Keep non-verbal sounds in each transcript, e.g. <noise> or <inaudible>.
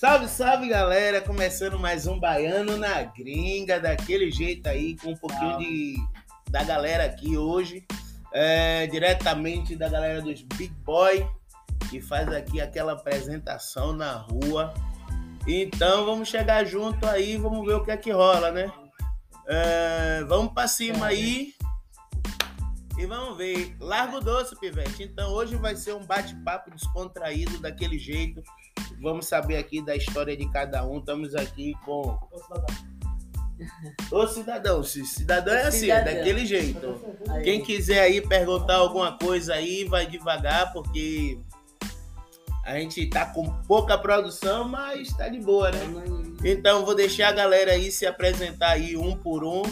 Salve, salve galera! Começando mais um Baiano na Gringa, daquele jeito aí, com um pouquinho de, da galera aqui hoje, é, diretamente da galera dos Big Boy, que faz aqui aquela apresentação na rua. Então vamos chegar junto aí, vamos ver o que é que rola, né? É, vamos pra cima aí e vamos ver. Largo doce, pivete. Então hoje vai ser um bate-papo descontraído daquele jeito. Vamos saber aqui da história de cada um. Estamos aqui com. Ô cidadão, cidadão é assim, é daquele jeito. Quem quiser aí perguntar alguma coisa aí, vai devagar, porque a gente tá com pouca produção, mas tá de boa, né? Então vou deixar a galera aí se apresentar aí um por um.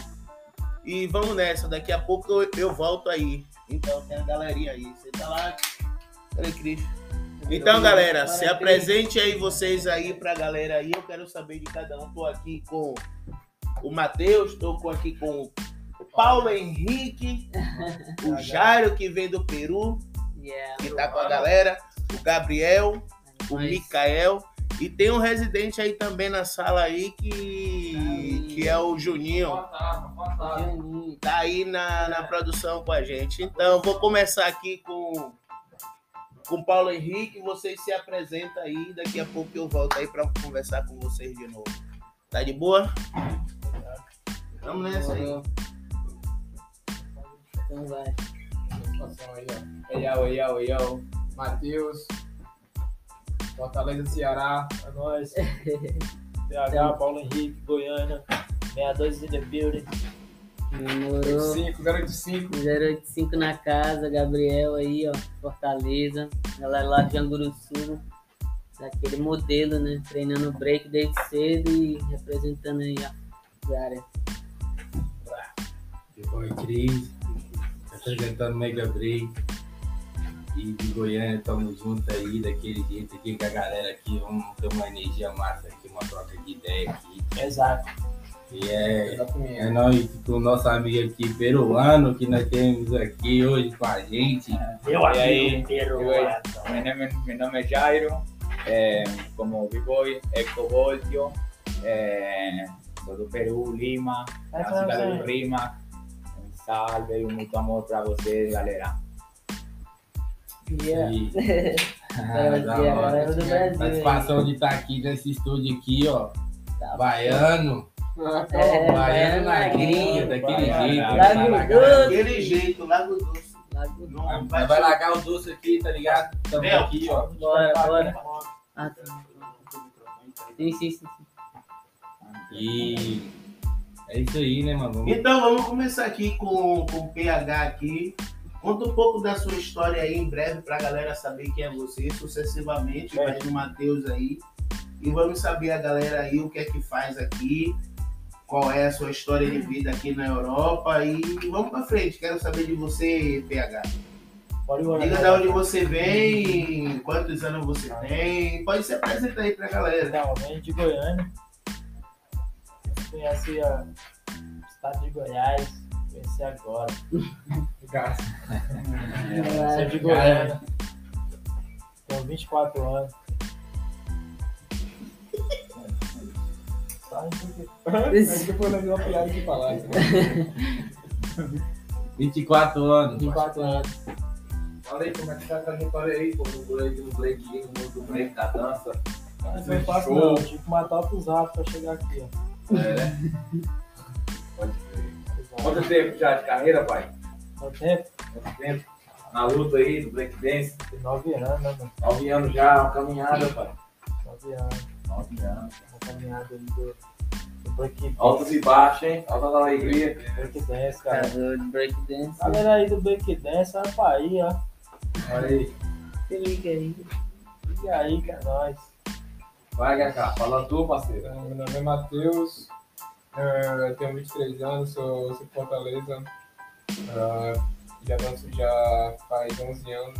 E vamos nessa, daqui a pouco eu, eu volto aí. Então tem a galerinha aí. Você tá lá. Peraí, Cris. Então, galera, se apresente aí vocês aí pra galera aí. Eu quero saber de cada um. Tô aqui com o Matheus, tô aqui com o Paulo Henrique, o Jairo que vem do Peru, que tá com a galera, o Gabriel, o Micael. E tem um residente aí também na sala aí que, que é o Juninho. Tá aí na, na produção com a gente. Então, vou começar aqui com com Paulo Henrique. Vocês se apresentam aí. Daqui a pouco eu volto aí para conversar com vocês de novo. Tá de boa? Vamos nessa aí. Então vai. Ei, ei, ei, ei, Matheus. Fortaleza, Ceará. É nóis. <laughs> TH, Paulo Henrique, Goiânia. 62 in the building. Demorou. 05, 085. 085 na casa, Gabriel aí, ó, Fortaleza. Galera lá de Anguruçu, daquele modelo, né? Treinando break desde cedo e representando aí a área. Oi, Cris, representando Mega Break. E de Goiânia, estamos juntos aí, daquele jeito aqui com a galera aqui. Vamos ter uma energia massa aqui, uma troca de ideia aqui. Exato. E é, é nós, com o nosso amigo aqui peruano, que nós temos aqui hoje com a gente. Meu E aí, amigo peruano. Meu nome, meu nome é Jairo, é, como B-Boy, Ecovoltio, é, sou do Peru, Lima, falar cidade do Lima. Um salve e muito amor para vocês, galera. Yeah. E- <laughs> <laughs> Brasil, a Brasil. Satisfação de estar aqui nesse estúdio aqui, ó. Tá Baiano. É, Baiano na gringa, daquele Baiano. jeito. Lago Vai largar- Doce. Daquele jeito, Lago Doce. Lago- Não Vai, vai, vai largar o doce aqui, tá ligado? Estamos Meu. aqui, ó. Bora, bora. Ah, tá. Sim, sim, sim. sim. E é isso aí, né, mano? Então vamos começar aqui com, com o PH aqui. Conta um pouco da sua história aí em breve pra galera saber quem é você, sucessivamente, vai no Matheus aí. E vamos saber a galera aí o que é que faz aqui, qual é a sua história de vida aqui na Europa e vamos pra frente. Quero saber de você, PH. Diga de onde você vem, quantos anos você tem. Pode se apresentar aí pra galera. Então, eu venho de Goiânia. Conheci a- o estado de Goiás. Conheci agora. É, Sou de Goiânia. Tenho 24 anos. Tá, Mas depois nós vamos piada de falar. né? <laughs> 24 anos. 24 anos. Fala aí como é que tá a trajetória aí, pô, no break, no break, no mundo do break da dança. Não foi fácil Show. não. Tive que matar outros ratos pra chegar aqui, ó. É, né? Pode crer. Quanto tempo já de carreira, pai? Quanto tempo? Quanto tempo? Na luta aí do breakdance? Tem 9 anos, né, mano? Nove anos já, uma caminhada, pai. 9 anos. Nove anos. Uma caminhada aí do, do break Altos e baixos, hein? Altas alegria. break dance, cara. Jogador de breakdance. Galera aí do break dance, vai pra aí, ó. Olha aí. Se liga aí. E aí, que é nóis. Vai, Gacá, fala tu, parceiro. Então, Meu nome é Matheus, eh, tenho 23 anos, sou, sou de Fortaleza. Ah, já danço já faz 11 anos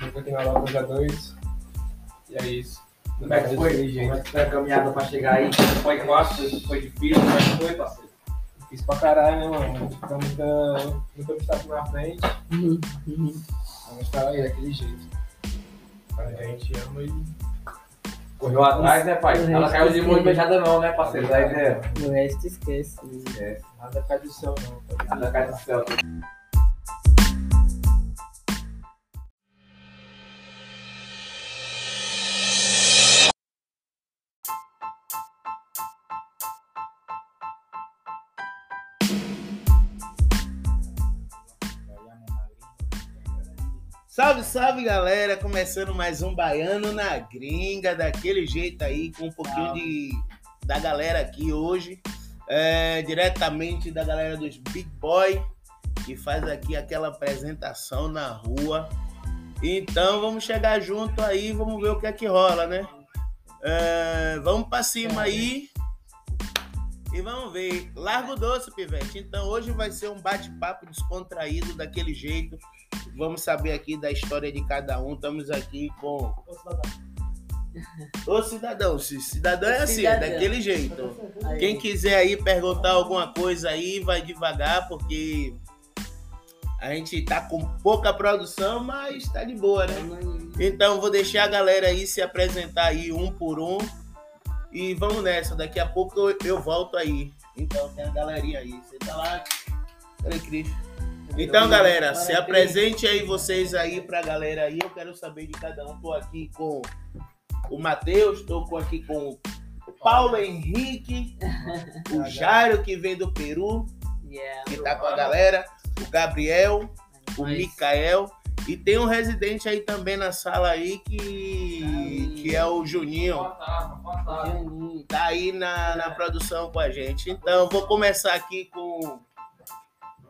e estou aqui na Europa já dois. É isso. Como é que foi? Como é que foi a caminhada pra chegar aí? Foi fácil? Foi difícil? Como é que foi, parceiro? Fiz pra caralho, né, mano? Fica muita, muito obstáculo na frente, Uhum, uhum. mas tá aí daquele jeito. A gente ama e Correu atrás, né, pai? O Ela caiu de mão esquece. beijada não, né, parceiro? Tá entendendo? O resto esquece. né? Esquece. Nada cai do céu, não. Nada cai do céu. Salve, galera! Começando mais um Baiano na Gringa, daquele jeito aí, com um pouquinho de, da galera aqui hoje, é, diretamente da galera dos Big Boy, que faz aqui aquela apresentação na rua. Então vamos chegar junto aí, vamos ver o que é que rola, né? É, vamos pra cima aí e vamos ver. Largo o doce, Pivete. Então hoje vai ser um bate-papo descontraído daquele jeito. Vamos saber aqui da história de cada um. Estamos aqui com Ô, cidadão. o cidadão. Cidadão é assim, Cidadão. é daquele jeito. Aí, Quem quiser aí perguntar alguma coisa aí, vai devagar, porque a gente tá com pouca produção, mas tá de boa, né? Então vou deixar a galera aí se apresentar aí um por um. E vamos nessa, daqui a pouco eu, eu volto aí. Então tem a galerinha aí. Você tá lá. Cadê Cris? Então, galera, se apresente aí vocês aí pra galera aí. Eu quero saber de cada um. Tô aqui com o Matheus, tô aqui com o Paulo Henrique, <laughs> o Jairo que vem do Peru, que tá com a galera, o Gabriel, o Mikael. E tem um residente aí também na sala aí que, que é o. Juninho. Tá aí na, na produção com a gente. Então, vou começar aqui com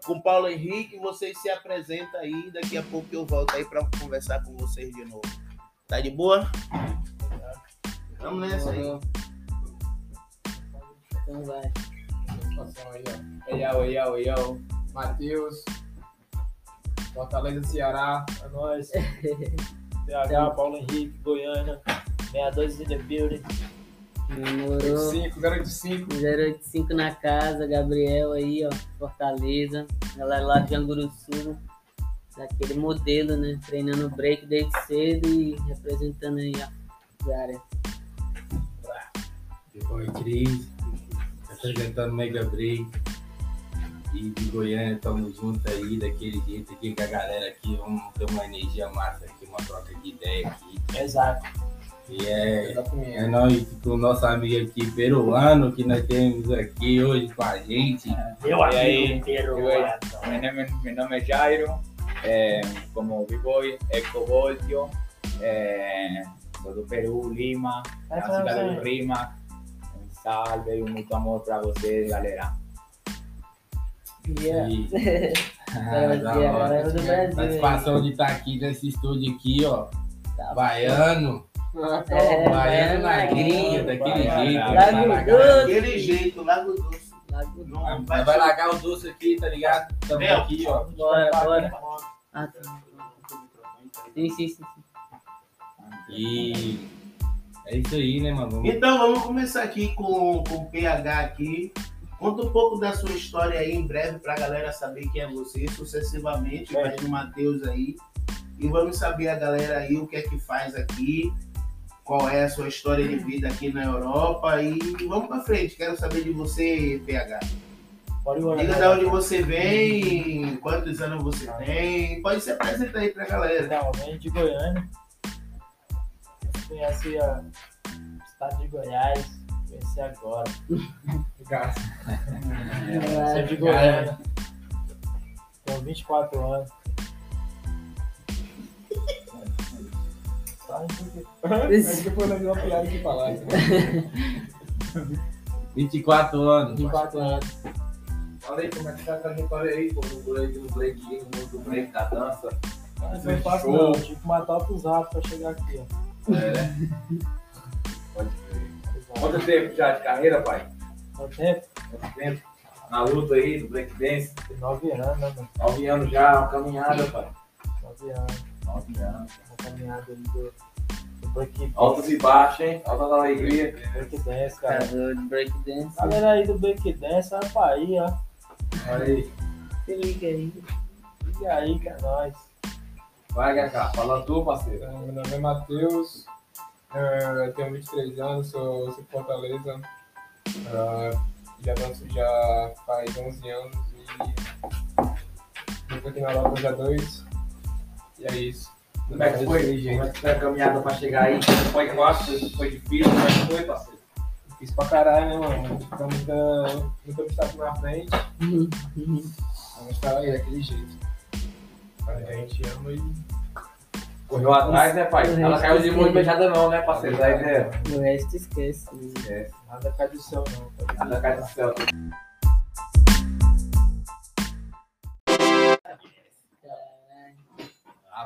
com o Paulo Henrique. Vocês se apresentam aí. Daqui a pouco eu volto aí para conversar com vocês de novo. Tá de boa? Vamos nessa aí. Então vai. Aí. Ei, yo, yo, yo. Matheus. Fortaleza, Ceará. É nóis. <laughs> PH, Paulo Henrique, Goiânia. 62 in the building. Demorou. 85, 085. 085 na casa, Gabriel aí, ó, Fortaleza. Galera lá de Janguruçu, daquele modelo, né? Treinando break desde cedo e representando aí a área. Depois Cris, apresentando Mega Break. E de Goiânia, tamo junto aí, daquele jeito aqui com a galera aqui. Vamos ter uma energia massa aqui, uma troca de ideia aqui. Exato. E é, é nós com o nosso amigo aqui peruano que nós temos aqui hoje com a gente. Meu E amigo aí? peruano. Mi nome, mi nome é Jairo, eh, como B-Boy, Eco Voltio, eh, sou do Peru, Lima, falar cidade do Rima. Um salve e muito amor pra vocês, galera. Yeah. E, <laughs> Brasil, da hora. Satisfação de estar aqui nesse estúdio aqui, ó. Tá Baiano. É, Baiano na gringa, daquele Baiano. jeito. Lago Vai Doce. Daquele jeito, Lago Doce. Lago- Não Vai, vai vai largar o doce aqui, tá ligado? Tamo aqui, ó. Bora, bora. Ah, tá. Sim, sim, sim. sim. E é isso aí, né, mano? Vamos- Então vamos começar aqui com, com o PH aqui. Conta um pouco da sua história aí em breve pra galera saber quem é você, sucessivamente, vai no Matheus aí. E vamos saber a galera aí o que é que faz aqui, qual é a sua história de vida aqui na Europa e vamos pra frente. Quero saber de você, PH. Diga de onde você vem, quantos anos você tem. Pode se apresentar aí pra galera. Então, eu venho de Goiânia. Você conhece a- o estado de Goiás. Conheci agora. Graças. Sou de Goiânia. Tenho 24 anos. Depois nós vamos pegar aqui pra lá. né? <laughs> 24 anos. 24 anos. Fala aí como é que tá a trajetória aí, pô, no break, no break, do break, da dança. Não foi fácil não. Tive que matar outros ratos pra chegar aqui, ó. É? Pode crer. Exato. Quanto tempo já de carreira, pai? Quanto tempo? Quanto tempo? Na luta aí, do breakdance. Tem 9 anos, né, mano? 9 anos já, uma caminhada, pai. 9 anos. 9 anos. Uma caminhada ali do, do break Altos e baixos, hein? Altas alegria. break dance, cara. De breakdance. Galera aí do break dance, vai pra aí, ó. Olha aí. Se liga aí. E aí, que é nóis. Vai, Gacá. Fala tu, parceiro. Então, meu nome é Matheus. eh, tenho 23 anos, sou, sou de Fortaleza. Ah, já danço já faz 11 anos e aqui na Lapa já dois. E é isso. Como é que foi? Como é que foi a caminhada pra chegar aí? Foi fácil? Foi difícil? Como é que foi, parceiro? Fiz pra caralho, né, mano? Fica muita, muito obstáculo na frente, mas tá aí, daquele jeito. A gente ama e Correu atrás, né, pai? Ela caiu de mão esquece. beijada não, né, parceiro? Tá ideia? O resto esquece. né? É. nada cai do céu, não. tá? Nada cai do céu.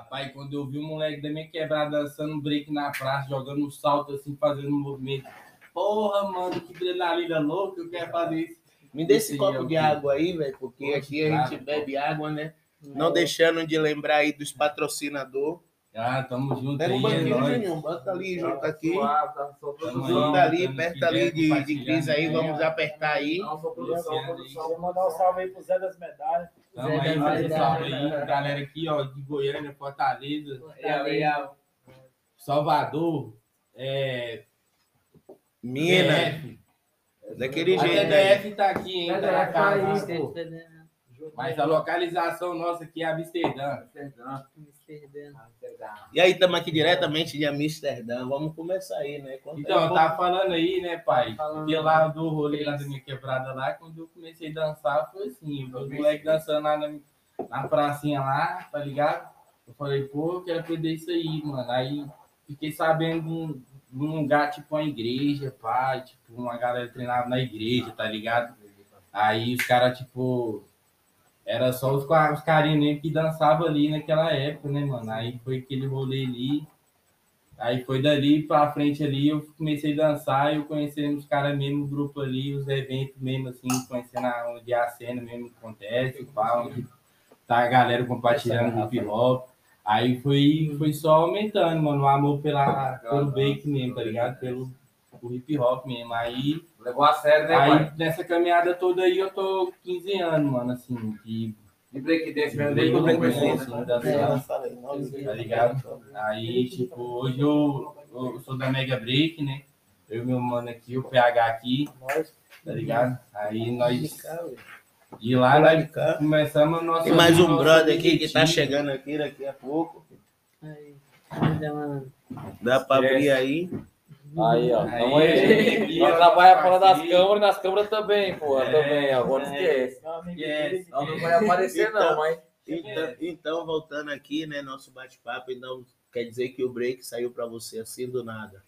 Rapaz, quando eu vi um moleque da minha quebrada dançando um break na praça, jogando um salto assim, fazendo um movimento. Porra, mano, que adrenalina louca, eu quero fazer isso. Me dê esse Esse copo é o de água aí, velho, porque Poxa, aqui a gente claro. bebe água, né? Não deixando de lembrar aí dos patrocinadores. Ah, tamo junto Pega um é banquinho, nóis. nenhum, bota ali junto aqui. Tá. Junto ali, perto ali de, de Cris aí, vamos apertar aí. Só produção, produção. Vou mandar um salve aí pro Zé das Medalhas. Tamo Zé aí, um Verdade. salve aí, galera aqui, ó, de Goiânia, Fortaleza, Fortaleza. Salvador, é, Mina, DF. daquele A jeito aí. TDF tá aqui, hein, tá na TDF tá casa. Amsterdã. Mas a localização nossa aqui é Amsterdã. Amsterdã. Amsterdã. Amsterdã. E aí, estamos aqui diretamente de Amsterdã. Vamos começar aí, né? Conta Então, aí eu tava falando aí, né, pai? Falando Porque lá do rolê lá da minha quebrada lá, quando eu comecei a dançar, foi assim, os moleques dançando lá na, na pracinha lá, tá ligado? Eu falei, pô, eu quero aprender isso aí, mano. Aí fiquei sabendo de um, de um lugar, tipo, uma igreja, pai, tipo, uma galera treinava na igreja, tá ligado? Aí os caras, tipo, era só os, os carinhos mesmo que dançavam ali naquela época, né, mano? Aí foi aquele rolê ali. Aí foi dali pra frente ali, eu comecei a dançar, eu conhecendo os caras mesmo, o grupo ali, os eventos mesmo, assim, conhecendo a- onde a cena mesmo acontece, pá, onde tá a galera compartilhando hip hop. Aí foi, foi só aumentando, mano, o amor pela, pelo break mesmo, tá ligado? Pelo o hip hop mesmo. Aí Levou a sério, né, Aí, pai? nessa caminhada toda aí, eu tô 15 anos, mano, assim, de De breakdance mesmo, Break desde o dance, tá ligado? Aí, tipo, hoje eu, eu sou da Mega Break, né? Eu e meu mano aqui, o PH aqui, tá ligado? Aí nós, de lá, Lá nós de cá. começamos a nossa... Tem mais um brother aqui que tá chegando aqui daqui a pouco. Aí. Dá pra abrir aí. Aí, ó. Tamo <laughs> aí. aí, Nós ó, trabalhamos fora das câmeras e nas câmeras também, pô. É, também, ó. Agora não é. esquece. Dele, Não, não vai aparecer, Então- não, mas. Então, então, voltando aqui, né, nosso bate-papo, então quer dizer que o break saiu pra você assim do nada.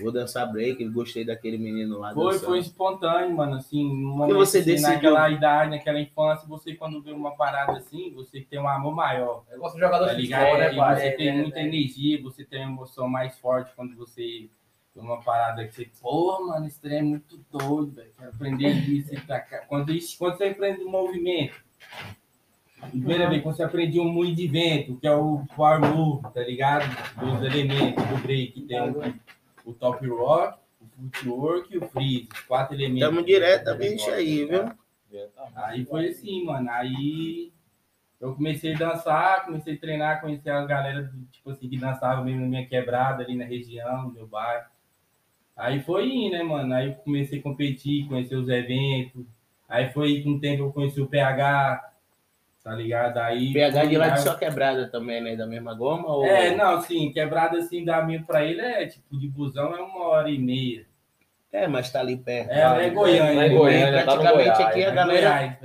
Vou dançar break, gostei daquele menino lá Foi, dançando. foi espontâneo, mano, assim, momento, você assim, decidiu? naquela idade, naquela infância, você quando vê uma parada assim, você tem um amor maior, Eu gosto de jogador tá de ligado? futebol, né, E pai? você É, tem é, muita é. energia, você tem uma emoção mais forte quando você uma parada que você, pô, mano, esse trem é muito doido, velho, quero aprender isso e pra cá. Quando, isso- quando você aprende um movimento, primeira vez, quando você aprende um moinho de vento, que é o power move, tá ligado? Dos elementos do break, tem o, o top rock, o footwork e o freeze, os quatro elementos. Estamos diretamente aí, viu? Aí foi assim, mano. Aí eu comecei a dançar, comecei a treinar, conhecer a galera tipo assim, que dançava mesmo na minha quebrada, ali na região, no meu bairro. Aí foi né, mano? Aí eu comecei a competir, conhecer os eventos. Aí foi com o tempo eu conheci o PH, tá ligado? Aí. PH de lá de aí- só quebrada também, né? Da mesma goma? Ou... É, não, sim, quebrada assim da minha pra ele é tipo de busão é uma hora e meia. É, mas tá ali perto. É, é Goiânia. É né? Goiânia, tá praticamente Goiás, aqui a É galera. Goiás,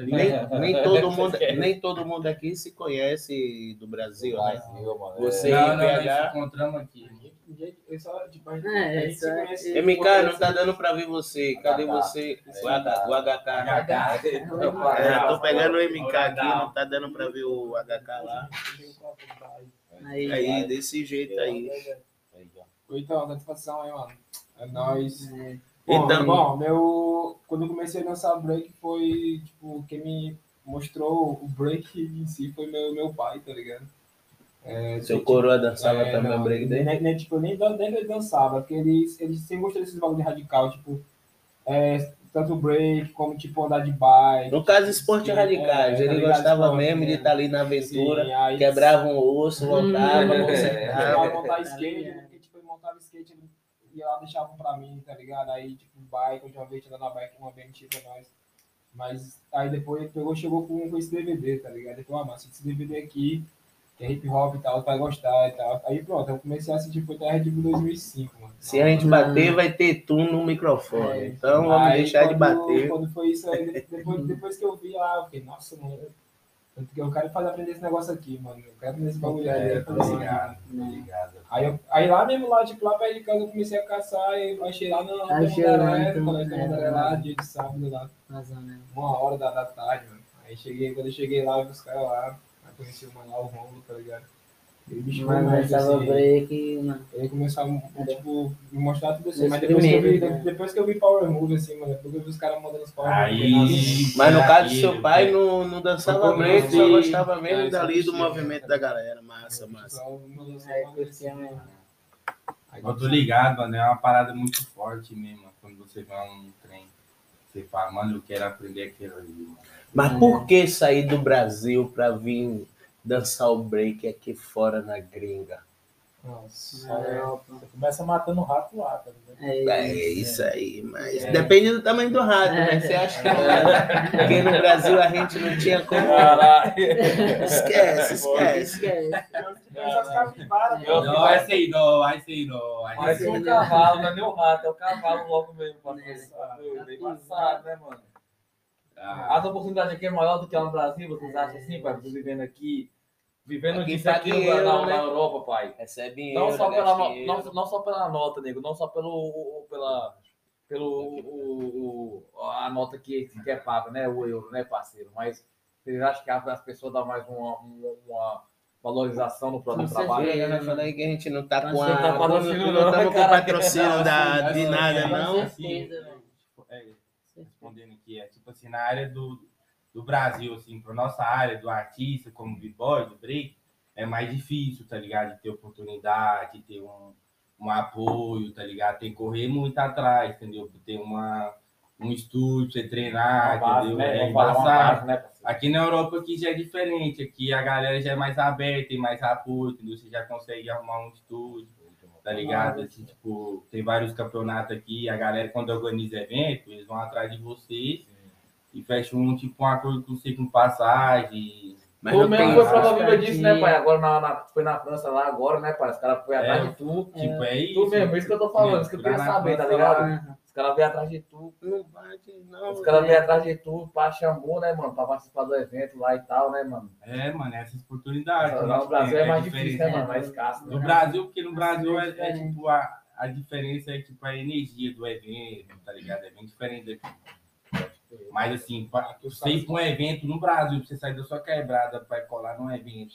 tá? Nem, nem, <laughs> todo mundo, nem todo mundo aqui se conhece do Brasil, né? Brasil, mano. Você- Não, não, nós PH. se encontramos aqui. Tipo, a gente, É, a gente isso se é- conhece. MK, não tá dando pra ver você. Cadê você? O, H, o HK. É, tô pegando o MK aqui, não tá dando pra ver o HK lá. Aí, Aí, desse jeito aí. Então, satisfação aí, mano. É nóis. é, Bom, Então- bom, meu. Quando eu comecei a dançar break foi, tipo, quem me mostrou o break em si foi meu, meu pai, tá ligado? É, Seu tipo, coroa dançava é, também não, break dele? nem, nem, tipo, nem, nem ele dançava, porque ele, ele sempre gostou desses bagulho de radical, tipo, é, tanto break como tipo andar de bike. No caso, esporte radicais. é, Ele tá gostava Esporte, mesmo de né? estar ali na aventura. Sim, aí Quebrava um osso, voltava, Hum. Consertava. gostava de montar Tá skate, ligado. porque tipo, ele montava skate, ia lá, deixavam pra mim, tá ligado? Aí, tipo, bike, eu já vi tinha dado uma bike, uma BNT pra nós. Mas aí depois ele pegou, chegou com, com esse DVD, tá ligado? Ele falou, ah, mas esse DVD aqui, que é hip hop e tal, vai gostar e tal. Aí pronto, eu comecei a assistir, foi até Red Bull 2005, mano. Se a gente bater, vai ter tu no microfone. É. Então vamos Aí, deixar de quando- bater. Quando foi isso aí, de- depois, depois que eu vi lá, eu fiquei, nossa, mano. Tanto que eu quero fazer aprender esse negócio aqui, mano. Eu quero aprender esse bagulho aí. É, eu tô ligado, ligado. Aí, eu, aí lá mesmo, lá, tipo, lá perto de casa, eu comecei a caçar e achei lá na Tamandaré, então, no colégio é, Tamandaré lá, dia de sábado lá, né? uma hora da, da tarde, mano. Aí cheguei, quando eu cheguei lá, eu vi os caras lá, conheci o mano lá, o Romulo, tá ligado? E o bicho mais, nessa assim, break, mano. ele começou a, tipo, me mostrar tudo assim, Esse mas depois que, eu vi, primeiro, né? depois que eu vi Power Move, assim, mano, depois que eu vi os caras mandando os Power Aí. Move, Mas no é caso do seu pai, né? não, não dançava break, só gostava mesmo É, dali do movimento da galera. Massa, massa. É, mesmo. Eu tô ligado, mano. É uma parada muito forte mesmo. Quando você vai um trem, você fala, mano, eu quero aprender aquilo ali, mano. Mas por que sair do Brasil pra vir dançar o break aqui fora na gringa? Nossa, é, Europa. você começa matando o rato lá, tá ligado? É, É isso aí, mas É. depende do tamanho do rato, né? É. Você acha que porque no Brasil a gente não tinha como. Caralho. Esquece, <laughs> esquece. esquece. Eu- Não, vai ser não, vai ser não. vai ser é um não. cavalo, não é nem o rato, é o cavalo logo mesmo. Pra É. começar. Meu, Bem passado, né, mano? Ah, As oportunidades aqui é maior do que lá no Brasil, vocês acham assim, pai? Você vivendo aqui, vivendo Aqui disso tá aqui dinheiro, na, né? na Europa, pai. Recebe em Não euro, só, pela, no- não, não só pela nota, nego, não só pelo, pela, pelo o, o- a nota que, que é paga, né? O euro, né, parceiro? Mas vocês acham que as pessoas dão mais uma, uma, uma valorização no próprio Com trabalho? certeza. Chega, né? Aí que a gente não tá Não com a. tá Não patrocínio não não, estamos com patrocínio da, de nada, Com não. certeza, velho. é, respondendo aqui, é tipo assim, na área do, do Brasil, assim, pra nossa área do artista, como b-boy, do break, é mais difícil, tá ligado? De ter oportunidade, de ter um, um apoio, tá ligado? Tem que correr muito atrás, entendeu? Ter uma, um estúdio, você treinar, base, entendeu? né? É embaçado. né? Aqui na Europa aqui já é diferente, aqui a galera já é mais aberta, tem mais apoio, entendeu? Você já consegue arrumar um estúdio, tá ligado? Assim, tipo, tem vários campeonatos aqui, a galera quando organiza evento, eles vão atrás de vocês e fecham um tipo um acordo com você com passagem. Mas mesmo tem. foi prova viva disso, né, pai? Agora na, na- foi na França lá agora, né, pai? Os caras foram atrás É. de tu. Tipo, é isso. Tu mesmo, isso que eu tô falando, isso que eu queria saber, tá ligado? Caras veio atrás de tu. Não bate, não. Os caras veio atrás de tu, pra chamou, né, mano? Pra participar do evento lá e tal, né, mano? É, mano, essas oportunidades. Que no Brasil temos, é mais diferente. difícil, né, mano? Mais escasso. No Né? Brasil, porque no Brasil é, é diferente. tipo a, a diferença é tipo a energia do evento, tá ligado? É bem diferente daqui. Mas assim, pra você ir pra um evento no Brasil, pra você sair da sua quebrada pra colar num evento,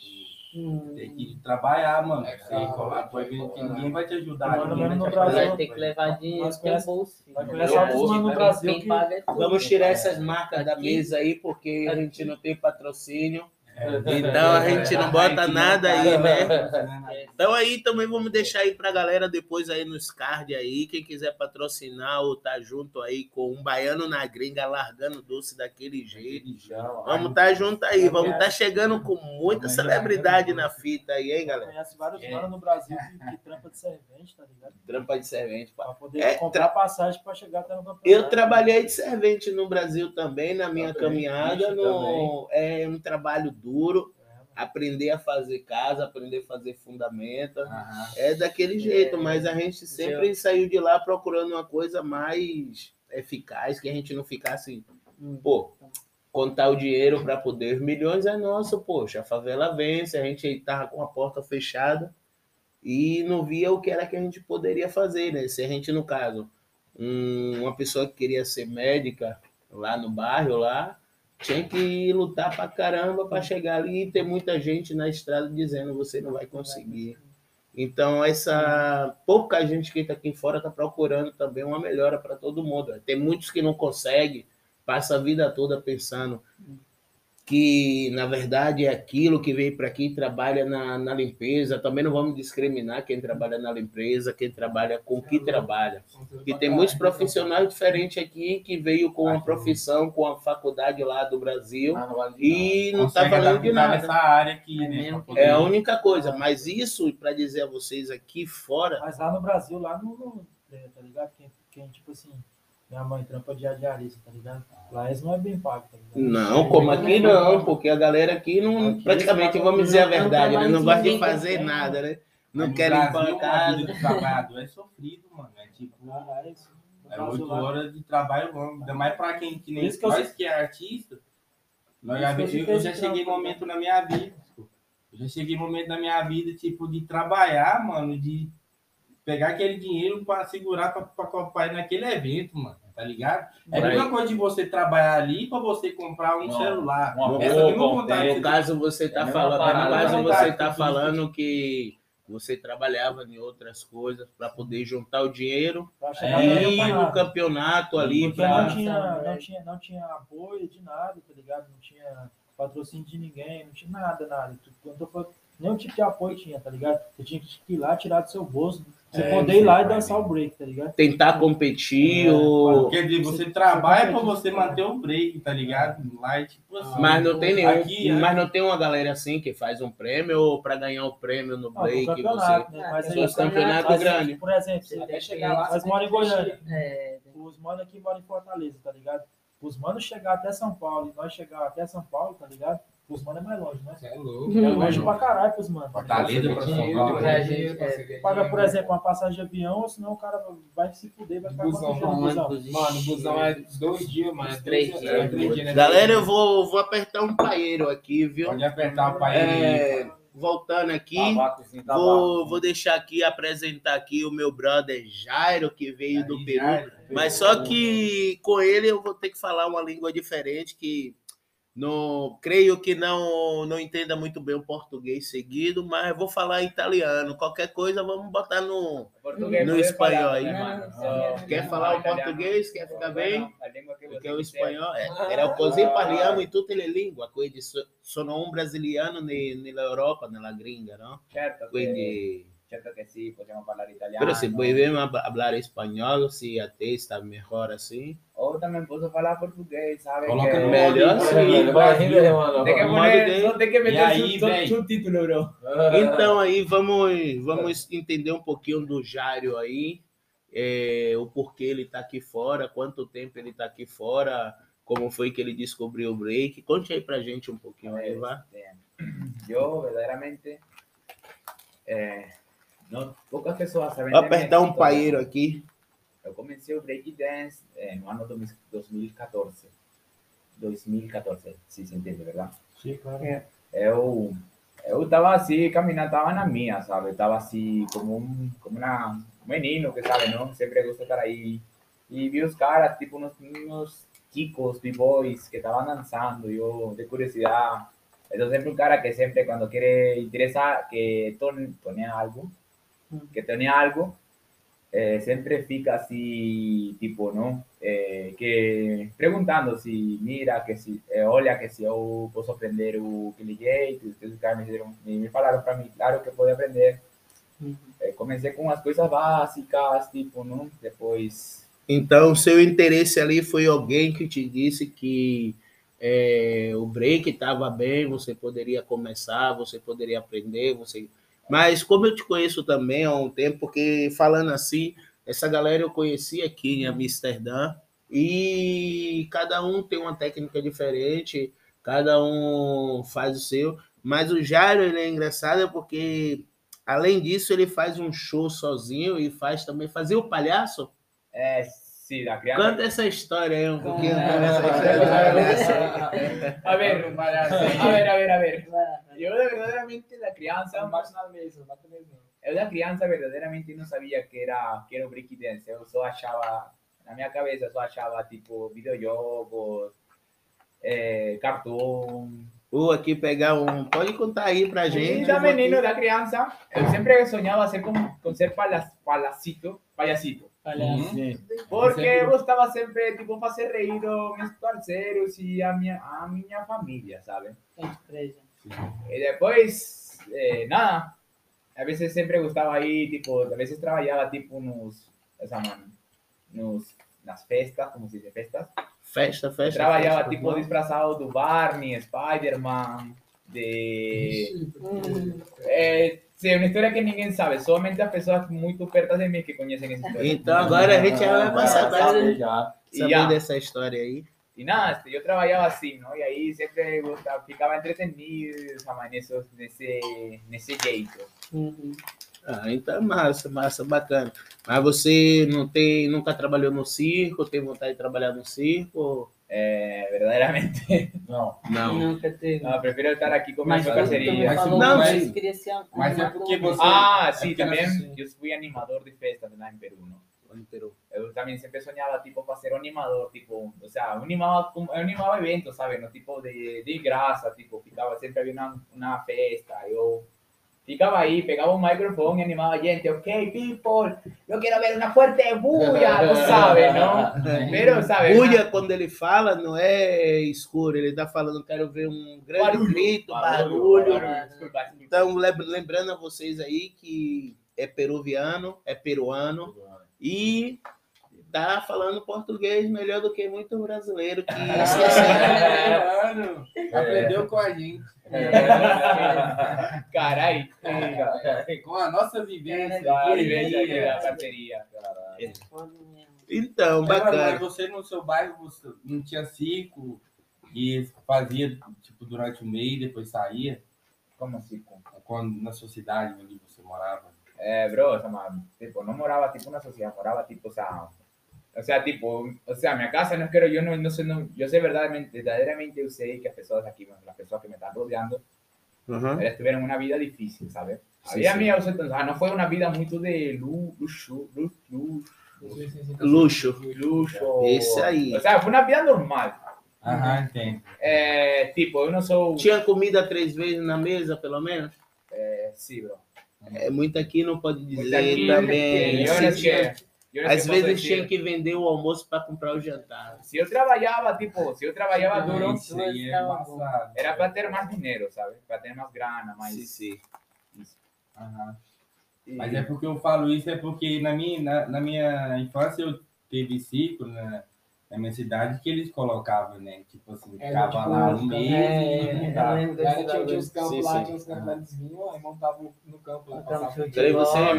Hum. tem que trabalhar, mano. É, Você colar pro evento que ninguém vai te ajudar. Mano, ninguém vai te apoiar. Vai ter que levar dinheiro conhece- bolso. filho. Vai bolso, mano no né? Brasil que tu. Vamos tirar essas marcas da mesa aí, porque a gente não tem patrocínio. É, Então a gente não bota gente nada aí, né? É, <laughs> Então aí também vamos deixar aí pra galera depois aí nos card aí, quem quiser patrocinar ou tá junto aí com um baiano na gringa largando doce daquele jeito. Vamos estar tá junto aí, vamos estar tá chegando com muita celebridade na fita aí, hein, galera? conhece vários É. manos no Brasil que, que trampa de servente, tá ligado? Trampa de servente. pá. Pra poder É, comprar passagem pra chegar até no campeonato. Eu trabalhei de servente no Brasil também, na minha Também, caminhada. No, é um trabalho duro. Aprender a fazer casa, aprender a fazer fundamento. Aham. É daquele jeito, mas a gente sempre saiu de lá procurando uma coisa mais eficaz, que a gente não ficasse, Hum. pô, contar o dinheiro para poder. Os milhões é nosso, poxa. A favela vence, a gente tava com a porta fechada e não via o que era que a gente poderia fazer, né? Se a gente, no caso, um- uma pessoa que queria ser médica lá no bairro, lá, tinha que lutar pra caramba para chegar ali e ter muita gente na estrada dizendo você não vai conseguir. Então, essa pouca gente que está aqui fora está procurando também uma melhora para todo mundo. Tem muitos que não conseguem, passa a vida toda pensando que, na verdade, é aquilo que veio para aqui trabalha na, na limpeza. Também não vamos discriminar quem trabalha na limpeza, quem trabalha com o que trabalha. E tem muitos profissionais diferentes aqui que veio com uma profissão, com a faculdade lá do Brasil Ah, e não está falando de nada. nessa área aqui, É né? poder- É a única coisa, mas isso, para dizer a vocês aqui fora, Mas lá no Brasil, lá no, ideia, tá ligado? Quem, quem tipo assim, minha mãe trampa de diarista, tá ligado? Lá eles não é bem pago, tá ligado? Não, como aqui não, porque a galera aqui não, Aqui praticamente, vamos dizer a não- é um verdade, né? trabalho não gosta de que fazer nada, né? Não quer limpar a casa. trabalhador é sofrido, mano. É tipo, é é caso oito horas de trabalho longo. Ainda mais pra quem que nem isso que eu nós que é artista. Nós eu eu, já cheguei trampo, momento na minha vida. Eu já cheguei momento na minha vida, tipo, de trabalhar, mano, de pegar aquele dinheiro pra segurar pra, pra, pra ir naquele evento, mano. Tá ligado? É a mesma coisa de você trabalhar ali pra você comprar um Não, celular. uma Essa roupa, mesma vontade. No caso, você tá É falando, no parada, caso, né? você tá Tudo falando que você trabalhava em outras coisas para poder juntar o dinheiro Pra e no ir no campeonato. ali Porque para não tinha, não, tinha, não tinha apoio de nada, tá ligado? Não tinha patrocínio de ninguém, não tinha nada, nada. Nenhum tipo de apoio tinha, tá ligado? Você tinha que ir lá, tirar do seu bolso, você É, poder ir lá é e dançar o break, tá ligado? tentar competir É, ou Quer dizer, você Você- trabalha você pra compete, você manter o break, tá ligado? Lá é tipo assim. mas não tem nenhum, Aqui, mas não tem uma galera assim que faz um prêmio ou para ganhar o prêmio no Ah, break você campeonato, né? Mas Tem aí, os campeonatos mas, grandes. Por exemplo, Você você tem chegar lá, você tem moramos em Goiânia. É, Os manos aqui moram em Fortaleza, tá ligado? Os manos chegar até São Paulo e nós chegar até São Paulo, tá ligado? Os manos é mais longe, né? Você é louco. É longe pra caralho pros manos. tá? Fortaleza pra São Dinheiro Paulo. pra né? gente, é. Paga, por exemplo, uma passagem de avião, ou senão o cara vai se fuder, vai ficar Busão, dia no busão? ônibus, Mano, o busão é dois dias, mano. É três dias. é três dias, né? Galera, eu vou, vou apertar um paeiro aqui, viu? Pode apertar o pai. É, voltando aqui, vou, vou deixar aqui, apresentar aqui o meu brother Jairo, que veio do Peru. Jairo. Mas só que com ele eu vou ter que falar uma língua diferente que não creio que não não entenda muito bem o português seguido, mas vou falar italiano. Qualquer coisa vamos botar no Português, no pode espanhol aí. né, Não, não, não, quer falar o português, quer ficar bem? Porque o espanhol é, era così parliamo in tutte le lingue, quindi so- sono un brasiliano ne- nell'Europa, nella gringa, no? Certo Quindi certo che sì, possiamo parlare italiano. Pero se volvemos a hablar espanhol, se a te está mejor assim. O também posso falar português, sabe? Coloca que... Melhor sim, aí, Brasil. Tem que O poner, só tem que meter su- subtítulo, bro. <laughs> Então aí vamos, vamos entender um pouquinho do Jário aí, é, o porquê ele está aqui fora, quanto tempo ele está aqui fora, como foi que ele descobriu o break. Conte aí pra gente um pouquinho aí, vá. Este, <clears throat> yo verdaderamente eh, no, pocas pessoas sabem Vou apertar um México, paeiro aqui. Eu comecei o breakdance eh, no ano 2014. 2014, se se entende, verdade? Sim, claro. Eu eu tava assim, caminhando, tava na minha, sabe? Eu tava assim, como um, como uma, um menino que sabe, não? Sempre gosto de estar aí. E vi os caras, tipo, uns, uns chicos, b-boys, que estavam dançando, e eu, de curiosidade. Eu sempre um cara que sempre, quando quer interessar, que torne, torne algo, que torne algo, eh, sempre fica assim, tipo, não? Eh, que perguntando se mira, que se eh, olha, que se eu posso aprender o os caras me, disseram, me, me falaram para mim, claro que pode aprender. Eh, comecei com as coisas básicas, tipo, não? Depois Então, seu interesse ali foi alguém que te disse que é, o break estava bem, você poderia começar, você poderia aprender, você. Mas como eu te conheço também há um tempo, porque falando assim, essa galera eu conheci aqui em Amsterdã e cada um tem uma técnica diferente, cada um faz o seu. Mas o Jairo ele é engraçado porque além disso ele faz um show sozinho e faz também fazer o palhaço. É, sim, a criança. Conta essa história aí um pouquinho. Ah, conta essa história do palhaço. A ver, a ver, a ver, a ver. Eu verdadeiramente da criança, na mesa. não. eu da criança verdadeiramente não sabia que era que era o breakdance. Eu só achava na minha cabeça só achava tipo videojogos, é, cartoon. Vou aqui pegar um. Pode contar aí pra gente. E da menino da criança, eu sempre sonhava ser com, com ser palacito, palhacito. Palhaço. Porque eu gostava sempre, tipo, fazer reír os meus parceiros e a minha, a minha família, sabe? Gente presa. E depois, eh, nada. A veces sempre gostava ir, tipo, a veces trabalhava, tipo, nos, essa mano, nos, nas festas, como se diz, festas. Festa, festa. trabalhava, festa, tipo, disfrazado do Barney, Spider-Man, de... Hum. eh, Sim, uma história que ninguém sabe, somente as pessoas muito perto de mim que conhecem essa história. Então agora a gente já vai passar já. saber Já. dessa história aí. E nada, eu trabalhava assim, não? E aí sempre gostava, ficava entretenido, sabe, nesse, nesse, jeito. Uhum. Ah, então massa, massa, bacana. Mas você não tem, nunca trabalhou no circo, tem vontade de trabalhar no circo? É, verdadeiramente. <laughs> Não. Não. Nunca teve. Não, prefiro estar aqui com Mas minha você parceria. também Mas não, queria ser Mas é animador, porque né? você- Ah, É sim, nós- também. Eu fui animador de festas lá em Peru, ¿no? No Peru. Eu também sempre sonhava, tipo, para ser um animador, tipo, o sea, eu animava, eu animava eventos, sabe, no tipo de, de graça, tipo, ficava sempre havia uma, uma festa, eu ficava aí, pegava o microfone e animava a gente, ok, people, eu quero ver uma forte bulla, tu <laughs> sabe, não? Pero, sabe, Buia, quando ele fala, não é escuro, ele tá falando, quero ver um grande Barulho. grito, barulho. desculpa. Então, lem- lembrando a vocês aí que é peruviano, é peruano e tá falando português melhor do que muito brasileiro que esqueceu. É, mano, aprendeu com a gente. Carai, Com a nossa vivência. A é. parceria. Foda mesmo. Então, Mas, mano, mas bacana. você no seu bairro você não tinha circo e fazia tipo durante o mês depois saía Como assim? quando na sua cidade onde você morava Eh, bro, ma- tipo, no moraba tipo una sociedad, moraba tipo, sea, o sea, tipo, o sea, mi casa no es que yo no, no sé, no, yo sé verdaderamente, verdaderamente yo sé que las personas aquí, bueno, las personas que me están rodeando, Uhum. ellas tuvieron una vida difícil, ¿sabes? Sí, Había sí. mía, o sea, sea, no fue una vida muy de lu- luxo, lu- lu- Luxo. luxo. Esse aí. O sea, fue una vida normal. aham entendo Eh, tipo, eu não sou. Tinha comida três vezes na mesa, pelo menos? Eh, sí, bro. É, muito aqui não pode dizer aqui, também. eu Se às vezes dizer. tinha que vender o almoço para comprar o jantar. Se eu trabalhava, tipo, se eu trabalhava duro, isso aí é embaçado era para ter mais dinheiro, sabe? Para ter mais grana, mais. Sim, sim. E- Mas é porque eu falo isso, é porque na minha, na, na minha infância eu teve circo na, na minha cidade que eles colocavam, né? Tipo assim, É, ficava tipo, lá um mês É, e eu mudava. lembro Lá desse tinha, bagulho. campos Sim, lá, sim. tinha os campos lá, eles vinham, aí montavam no campo lá, Peraí, você, futebol,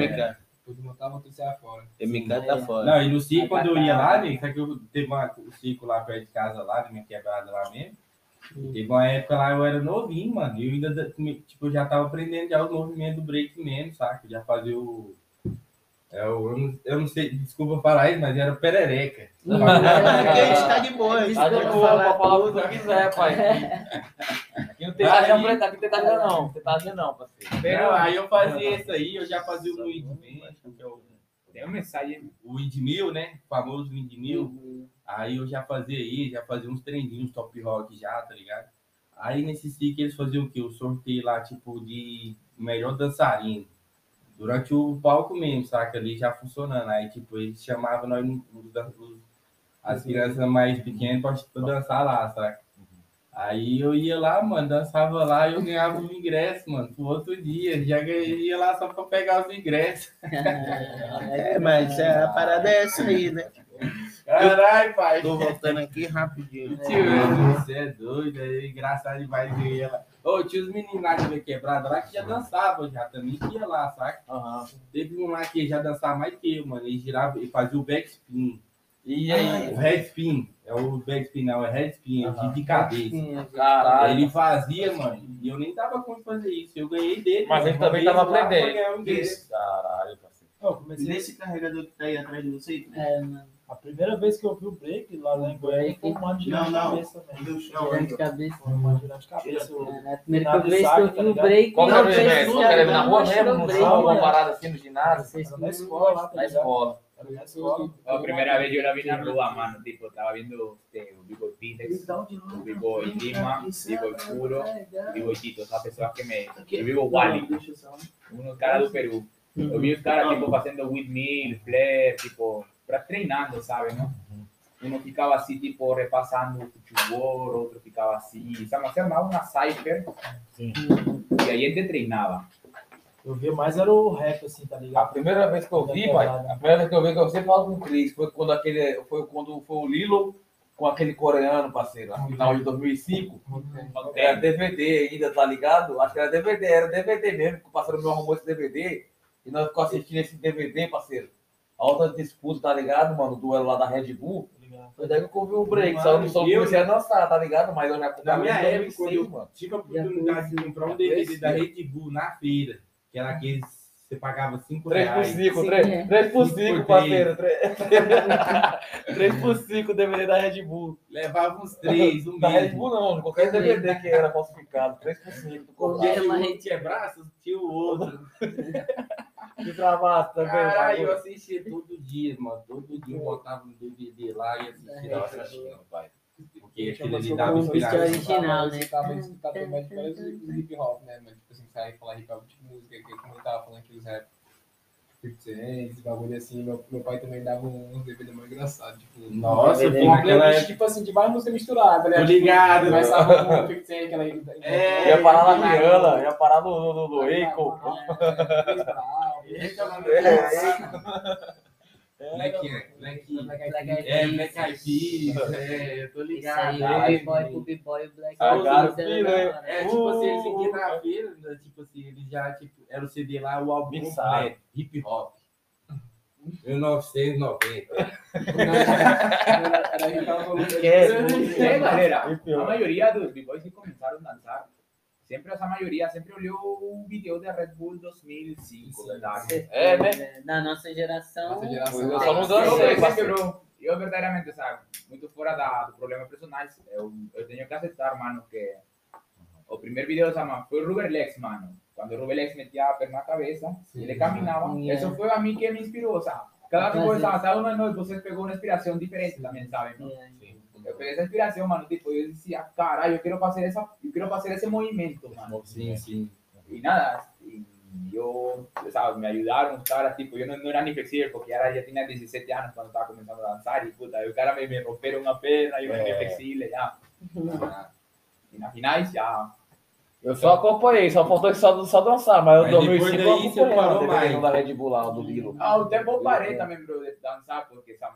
Tudo, montavam tudo saia fora. MK tá fora. Não, e no circo, quando eu ia lá, né? Só que eu teve uma, um circo lá perto de casa, lá, na minha quebrada lá mesmo. Teve uma época lá, eu era novinho, mano. E eu ainda, tipo, eu já tava aprendendo já os movimentos do break mesmo, saca? Eu já fazia o. é o- eu, não, eu não sei, desculpa falar isso, mas era o perereca. <laughs> Aqui a gente tá de boa. Desculpa Tá de boa, falar pode falar o que tu quiser, pai. <laughs> Aqui não tem Aí- tarja preta, aqui não tem tarja não. Não tem tarja não, parceiro. Aí eu fazia isso aí, eu já fazia o Windmill, que é o, tem uma mensagem. o Windmill, né? O famoso Windmill. Aí eu já fazia aí, já fazia uns trendinhos top rock já, tá ligado? Aí nesse ciclo eles faziam o quê? O sorteio lá, tipo, de melhor dançarino. Durante o palco mesmo, saca? Ali já funcionando. Aí, tipo, eles chamavam nós, os as crianças mais pequenas pra pra dançar lá, saca? Aí eu ia lá, mano, dançava lá e eu ganhava o ingresso, mano, pro outro dia. Já ganhei, ia lá só pra pegar os ingressos. <laughs> É, mas a parada é essa aí, né? Caralho, pai. Tô voltando aqui rapidinho. Tio, você é doido, é engraçado demais ver ela. Ô, tinha os meninos lá de ver quebrada lá que já dançavam já também, que ia lá, saca? Aham. Teve um lá que já dançava mais que eu, mano. Ele girava e fazia o backspin. E aí? O headspin. É o backspin, não, é headspin, é Aham. de cabeça. Caralho. Ele fazia, mano, e eu nem tava com fazer isso. Eu ganhei dele. Mas ele também tava aprendendo. um. Caralho, parceiro. Eu comecei, Nesse carregador que tá aí atrás de você? É, mano. A primeira vez que eu vi o break lá, lá em Goiânia foi uma de cabeça chão, Tirando de cabeça. Foi uma girante de cabeça. É, a primeira vez que eu tá vi o break. Qual que era o evento? que era na rua mesmo? o No show, uma parada assim no ginásio? Na escola lá, Na escola. Era na escola. A primeira vez eu la vi na rua, mano. Tipo, estava viendo este, o Vigo Pitex, o Vigo Lima, Vigo Puro, Vigo Tito, esas pessoas que me. Eu Vigo Wally, unos caras do Peru. Eu vi os caras, tipo, fazendo windmill, flare, tipo, pra treinando, sabe, não? Uno ficava assim, tipo, repassando o futebol, outro ficava assim, sabe? Você armava uma cypher e aí a gente treinava. Eu vi mais era o rap, assim, tá A ligado? primeira vez que eu vi, pai, a primeira vez que eu vi que eu sempre falo com o Cris, foi quando aquele. Foi quando foi o Lilo com aquele coreano, parceiro, no final de 2005. Era DVD ainda, tá ligado? Acho que era DVD, era DVD mesmo, que o parceiro meu arrumou esse DVD. E nós ficamos assistindo esse DVD, parceiro. A outra disputa, tá ligado, mano? O duelo lá da Red Bull. Foi daí que eu ouvi o break. Só não só eu- comecei a dançar, tá ligado? Mas eu já Na minha época, quando eu mano. tive a oportunidade de comprar um DVD da Red Bull na feira, que era aqueles você pagava 5 3 por reais. 5, Sim, 3, é. 3 por Cinco 5, por parceiro. 3 <laughs> por 5 DVD da Red Bull. Levava uns 3, um Da Red. Bull não, qualquer DVD que era falsificado. 3 por 5. Pô, Tinha Mas um a que tinha braços, tinha o outro. <laughs> Que travado também. Caralho, eu assistia todo dia, mano. Todo dia eu botava no DVD lá e assistia. Nossa, não, pai. Porque aquilo ali que eu dava de inspiração. original, né? Tava escutando diferente do hip hop, né, mano? Tipo assim, sair falar hip hop, tipo música, que como eu tava falando aqui, os rap. 50 Cent, esse bagulho assim, meu, meu pai também dava uns DVD mais engraçados, tipo... Nossa, naquela playlist, época. tipo assim, de várias músicas misturadas, né? Tô ligado. Começava com o 50 Cent, aquela... É, Ia parar na Rihanna, ia parar no, no, no, no Akon. Black, Black, é, Black Eyed Peas, é, eu tô Isso ligado. aí, o B-Boy, o B-Boy, o Black Eyed era é- hora. É, tipo assim, eles iam na né, tipo assim, eles já, tipo, era o CD lá, o álbum completo, hip hop. 1990. É, galera, a maioria dos b-boys que começaram a dançar, sempre essa maioria sempre olhou o vídeo da Red Bull 2005, verdade? É, né? Da nossa geração. Nossa geração. Eu só não Eu, eu, verdadeiramente, sabe, muito fora da, do problema eu, eu tenho que aceitar, mano, que o primeiro vídeo sabe, foi o Ruber Lex, mano. Quando o Ruber Lex metia a perna na cabeça, ele caminhava. Sim, é. Isso foi a mim que me inspirou, sabe? Cada Fazer. coisa, cada uma de nós, vocês pegou uma inspiração diferente também, sabe? mano? É. Eu peguei essa inspiração, mano, tipo, eu dizia, caralho, eu quero fazer essa, eu quero fazer esse movimento, mano. Sim, sim. Y nada, y yo, ¿sabes? Me ayudaron, caras, tipo, yo no, no era ni flexible porque ahora ya tenía 17 años cuando estaba comenzando a danzar y puta, el cara me, me rompieron una perna, yo no era flexible, ya. Y na finais, ya. Eu só acompanhei, só faltou só, só dançar, mas Mas eu depois 2005 daí eu você acompanhei mais. da Red Bull lá, do Lilo. Ah, un tiempo paré también, bro, de danzar porque, ¿sabes?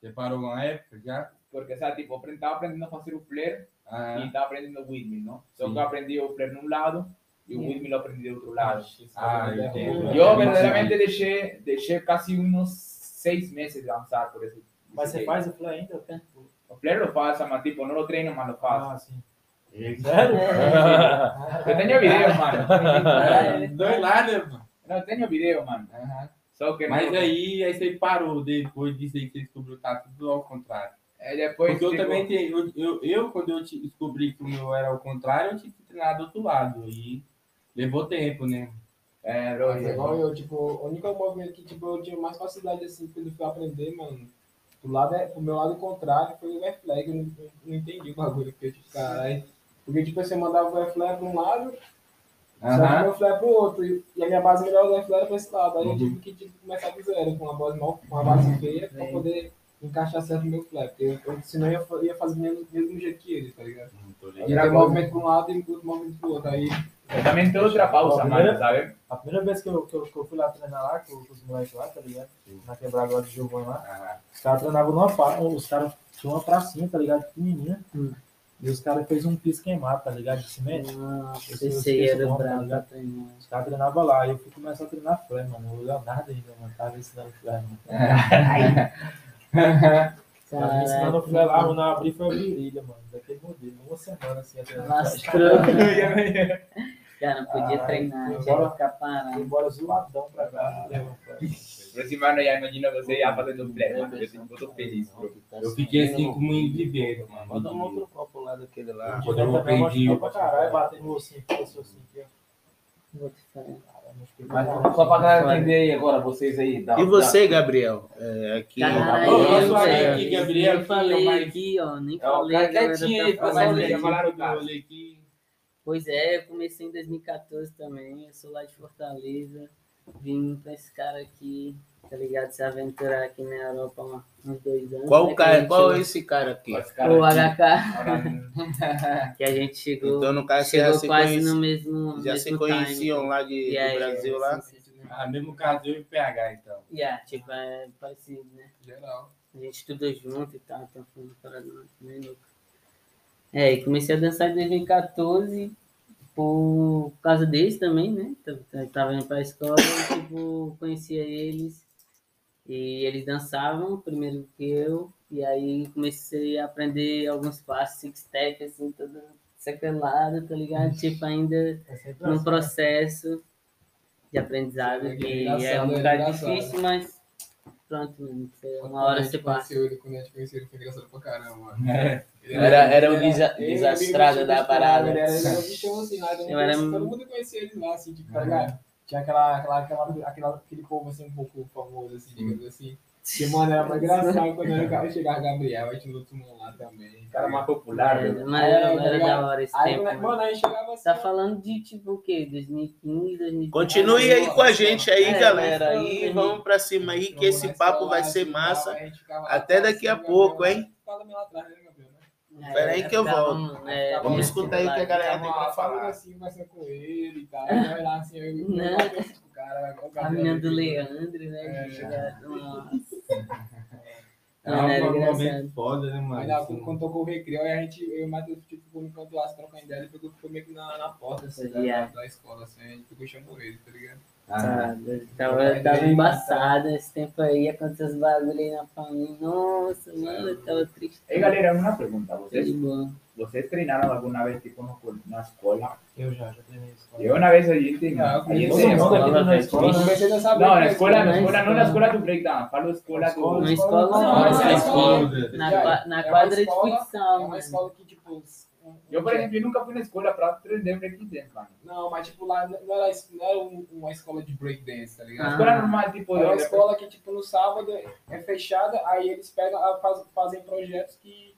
Você parou uma época já? Porque, ¿sabes? Tipo, apre- estaba aprendiendo a hacer un flare y Ah, estaba aprendiendo windmill, ¿no? Sí. Solo que aprendí un flare en un lado y un windmill lo aprendí de otro lado. ah, entendo. Yo verdaderamente dejé, dejé casi unos seis meses de danzar por eso. Mas você faz o play ainda? O flare lo faço, mas tipo, no lo treino, mas lo faço. Ah, sim. Sério? Eu tenho vídeo, mano. <laughs> Dois lados, mano. Eu tenho vídeo, mano. Só que Mas não- aí, aí você parou depois disso aí que você descobriu, tá tudo ao contrário. É, depois, Porque eu tipo, também tenho, eu, eu, eu, quando eu descobri que o meu era ao contrário, eu tive que treinar do outro lado. E levou tempo, né? É, bro, Mas igual eu, tipo, o único movimento que tipo, eu tinha mais facilidade assim quando fui aprender, mano. Do lado, é- pro meu lado contrário foi o F flag. Eu não, não entendi o bagulho, porque, tipo, caralho. Porque, tipo, eu mandava o F flag pra um lado, só que meu flag pro outro. E, e a minha base melhor do F flag pra esse lado. Aí eu Uhum. tive que tipo, começar do zero, com uma base, mal, com uma base feia, pra poder encaixar certo no meu flag. Porque eu, eu, senão eu ia, ia fazer do mesmo, mesmo jeito que ele, tá ligado? Ia ter movimento pra um lado e outro movimento pro outro. Aí, eu também tenho outra pausa, mano, sabe? A primeira vez que eu, que eu, que eu fui lá treinar lá, com, com os moleques lá, tá ligado? Na quebrada lá de Giovanni lá. Aham. Os caras treinavam numa os caras tinham uma pracinha, tá ligado? Pequenininha. Hum. E os caras fez um piso queimado, tá ligado? De cimento. Nossa, Esse era o tá brabo treinar. Os caras treinavam lá. E eu fui começar a treinar flare, mano. O Leonardo ainda, mano. Tava ensinando flare, mano. <laughs> Tava me ensinando flare lá, mano. Eu abri foi a virilha, mano. Daquele modelo. Uma semana assim, a <laughs> treinar. <laughs> Cara, não podia Caralho, treinar, tinha embora. que ficar parado. embora zoadão pra cá. <laughs> mano, já imagina você já fazendo flare, mano. Eu fico muito feliz, bro. Eu fiquei assim como indivíduo, mano. Manda um outro copo lá daquele lá. Quando eu caralho, batendo no ossinho aqui, esse ossinho aqui, ó. Mas só pra galera entender aí agora, vocês aí. Da, E você, Gabriel? É, aqui. Caralho, eu, amigo Gabriel, nem falei aqui, ó, nem É, o falei. cara galera quietinho aí, aqui. falaram Eu olhei aqui. Pois é, eu comecei em 2014 também, eu sou lá de Fortaleza, vim pra esse cara aqui, tá ligado, se aventurar aqui na Europa há uns dois anos. Qual né, cara? Qual é esse cara aqui? Cara O aqui, HK, <laughs> que a gente chegou, Então, no caso, você chegou já se, quase conhece, no mesmo, já mesmo se conheciam lá de, time. do Yeah, Brasil yeah, lá? sim, sim, sim. Ah, mesmo caso eu e PH, então. Yeah, tipo, é parecido, né? geral. A gente estudou junto e tal, então foi uma parada louca. É, e comecei a dançar em 2014 por causa deles também, né? Tava- Tava indo pra escola e, tipo, conhecia eles. E eles dançavam primeiro que eu. E aí comecei a aprender alguns passos, six step, assim, todo sequelado, tá ligado? Tipo, ainda É num processo de aprendizado É que engraçado, é um é bocado difícil, mas pronto, mano, Quando uma hora você passa. conheceu ele, Quando a gente conheceu ele, foi engraçado pra caramba. É. Ele Era- era o desa- desastrado da parada. Ele era ele era o bichão assim, lá, todo mundo Eu era- conhecia- todo mundo conhecia ele lá, assim, tipo, tá ligado? Tinha aquela, aquela, aquela, aquela, aquele povo assim, um pouco famoso, assim, digamos assim. Que, mano, era mais engraçado quando era, chegava Gabriel, aí tinha outro mundo lá também. O cara mais popular, É, né? mas era, É, era tá da hora esse Aí, tempo. mano. mano, aí chegava assim. Tá falando de tipo o quê? 2015, 2015? Continue aí com a gente aí, É, galera. Aí vamos pra cima aí, que esse papo vai ser massa. Até daqui a pouco, hein? É, Pera aí que eu ficava, volto. é, Vamos é, escutar aí o que a galera tem pra falando falar. assim, conversando com ele e tal. Vai lá assim, eu eu converso com o cara. A Gabriel menina do. Leandro, né? É. Nossa. <laughs> É era um engraçado. momento foda, né, mano? Assim, quando tocou o recreio, aí a gente, eu e o Matheus, tipo, ficou no canto lá, se trocando ideia, ele pegou, ficou meio que na, na porta, assim, da, Yeah. da escola, assim, a gente ficou chamando ele, tá ligado? Ah, Sabe? Tava, tava embaçado esse tempo aí, aconteceu os bagulho aí na família. Nossa, mano, eu tava triste. Hey, galera, una pregunta. De ¿Vocês. ¿Vocês treinaron alguna vez tipo no, na escuela? Eu já, já treinei escola. Yo una vez en, Ah, allí en todo Sena- mundo aqui na escola, Eu comecei a dançar No, break na escuela, na na escola. na escuela do breakdown, falo escuela do... Na escola Não, não, na escola. escola. Na, na uma quadra de escola- futsal, É uma escola que, tipo... Yo, por ejemplo, yo nunca fui a una escuela para aprender breakdance, mano. Não, mas, tipo, lá não era, não era um- uma escola de breakdance, tá ligado? Ah. Escuela normal, tipo É uma de... escola que, tipo, no sábado é fechada, aí eles pegam, faz- fazem projetos que,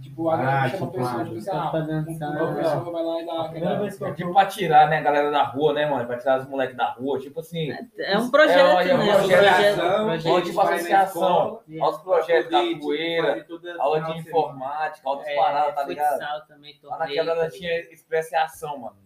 tipo, a Ah, galera chama tipo, pessoas, ah, assim, ah, pra um- dançar, uma né? pessoa vai lá e dá aquela... É tipo pra tirar, né, a galera da rua, né, mano? Pra tirar os moleques da rua. Tipo assim, É um projeto, É, é um né? É projeto, projeto. ou tipo associação, aos projetos capoeira, fazer toda aula de informática, aula de É, paradas, tá ligado? também, Lá na torneio. quebrada tá tinha Expressa e Ação, mano.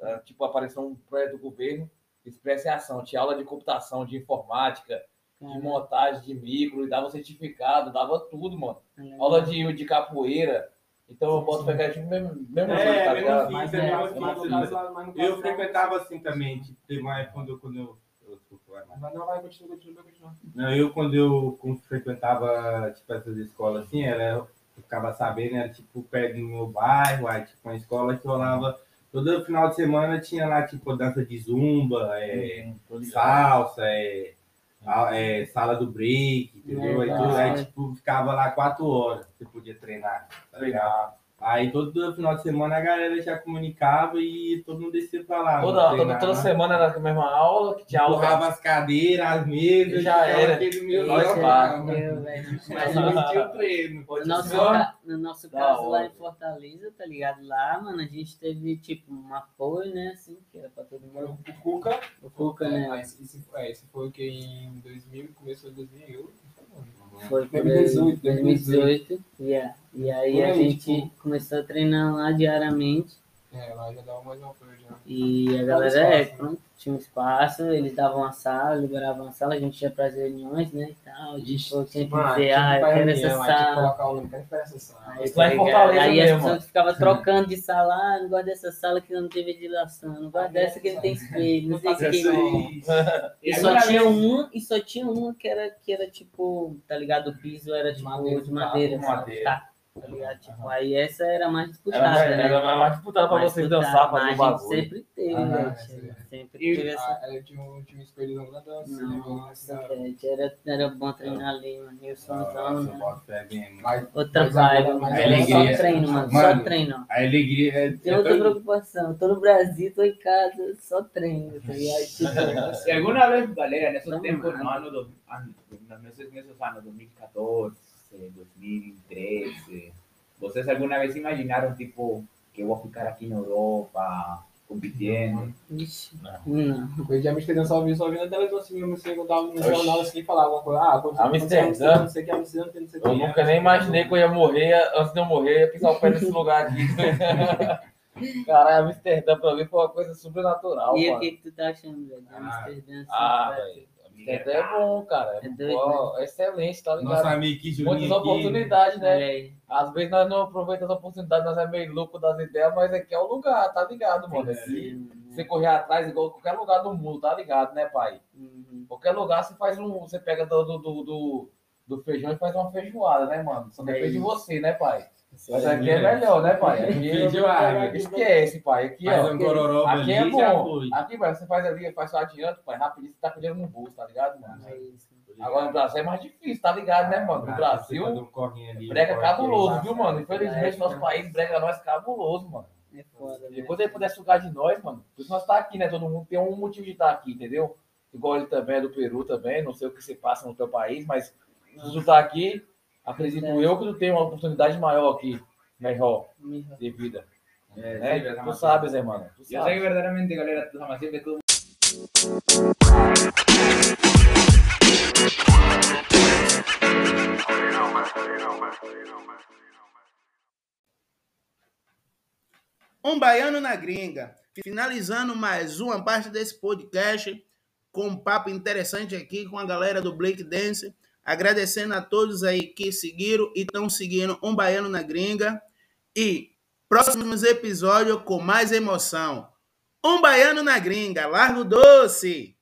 Era, tipo, apareceu um projeto do governo, Expressa e Ação. Tinha aula de computação, de informática, de montagem de micro, e dava certificado, dava tudo, mano. Caralho. Aula de, de capoeira. Então eu boto pegar tipo mesmo, mesmo É, jeito, tá ligado? assim, Mas também, é, mas mas lá- mas caso Eu frequentava assim também, tipo, teve uma época quando eu. Quando eu, eu. Mas não, vai, continua, continua, continua. Não, eu quando eu frequentava tipo, essas escolas assim, era, eu ficava sabendo, era tipo perto do meu bairro, aí tipo uma escola que rolava todo final de semana tinha lá tipo dança de zumba, é, Hum, salsa, é, é, sala do break, entendeu? Aí, aí tipo, ficava lá quatro horas, você podia treinar, tá ligado? Aí todo final de semana a galera já comunicava e todo mundo descia pra lá. Toda, toda, toda semana era a mesma aula, que tinha aula. Empurrava as cadeiras, as mesas, Já era. aquele meu local. Mas não <laughs> tinha o treino. no nosso, no nosso Da caso lá em Fortaleza, tá ligado? Lá, mano, a gente teve tipo um apoio, né? Assim, que era pra todo mundo. O Cuca, O Cuca, é, né? mas esse, é, esse foi o que em 2000, começou em 2008. Foi por 2018, 2018. Yeah. E aí Por a aí, gente tipo- começou a treinar lá diariamente. É, lá já dava mais uma coisa já. E a galera, é, espaço, né? pronto, tinha um espaço, eles davam uma sala, liberavam uma sala, a gente ia para as reuniões, né, e tal, tipo, tinha que dizer, tinha ah, que eu quero reunião, essa aí tinha que sala. colocar o nome, quero nessa sala. Aí, em tá? Fortaleza aí as pessoas ficavam <laughs> trocando de sala, ah, não gosto dessa sala que não tem ventilação, não gosto dessa que não tem espelho, não sei o que. Essa aí, E só tinha uma, e só tinha uma que era, que era tipo, tá ligado? O piso era tipo Madeira, de madeira, de sabe? madeira. Tá, ligado? Tipo, aí essa era mais Era, disputada, mais- né? era mais disputada pra Mais vocês disputada, dançar, fazer o gente bagulho. sempre teve, Ah, né? é, Sempre E- teve essa. Ah, ela tinha um time escolhido na dança, né? Nossa, velho, era, era bom treinar ali, mano. E o somzão, né? Outra vibe, mas mano. Só treino, mano. Só treino. A alegria é. Tem é outra preocupação. Tô no Brasil, tô em casa, só treino, tá ligado? <laughs> Tipo, Si alguna vez, galera, en esos No tiempos, no mames. años, dos- an- en esos, en esos años 2014, 2013, ¿ustedes alguna vez imaginaron, tipo, que voy a ficar aquí en Europa compitiendo? Ixi, não. eu de Amsterdã só vi, só vi na televisão assim, mesmo assim, quando tava no jornal assim, falava alguma coisa. Ah, quando Amsterdã? Não sei o que, Amsterdã, não sei o que. Eu nunca nem imaginei que eu ia morrer, antes de eu morrer, eu ia pisar o pé nesse lugar aqui. <laughs> Caralho, Amsterdã pra mim foi uma coisa sobrenatural, E o que, que tu tá achando, velho? de Ah, Amsterdã, assim, Ah, pra- velho. Teté é bom, cara. É doido, Ó, é excelente, tá ligado? Nosso amigo aqui, Julinho. Muitas aqui, oportunidades, né? Aí. Às vezes nós não aproveitamos as oportunidades, nós é meio louco das ideias, mas aqui é o lugar, tá ligado, mano? Aqui, você correr atrás, igual qualquer lugar do mundo, tá ligado, né, pai? Uhum. Qualquer lugar você faz um. Você pega do, do, do, do- feijão e faz uma feijoada, né, mano? Só É depende de isso. você, né, pai? Mas é aqui é melhor, né, pai? <laughs> Aqui Feijoada. Esquece, pai. Aqui, Faz ó. um gororoba Aqui é bom. Aqui, pai, você faz ali, faz só adianto, pai, rapidinho, você tá com dinheiro no bolso, tá ligado, mano? É isso. Agora no Brasil é mais difícil, tá ligado, né, mano? No fazer Brasil, um brega cabuloso, viu, mano? Infelizmente, nosso país brega nós cabuloso, mano. É foda, E né? quando ele puder sugar de nós, mano, por isso nós tá aqui, né? Todo mundo tem um motivo de estar aqui, entendeu? Igual ele também é do Peru também, não sei o que se passa no teu país, mas tá aqui, acredito eu que tu tem uma oportunidade maior aqui, melhor de vida. Eh, Né? sí, Tu sabes, hermano. Tu Yo sé que sabes. verdaderamente, galera, tu jamás siempre todo Um baiano na gringa. Finalizando mais uma parte desse podcast com um papo interessante aqui com a galera do Blake Dance. Agradecendo a todos aí que seguiram e estão seguindo um baiano na gringa. E próximos episódios com mais emoção. Um baiano na gringa. Largo doce!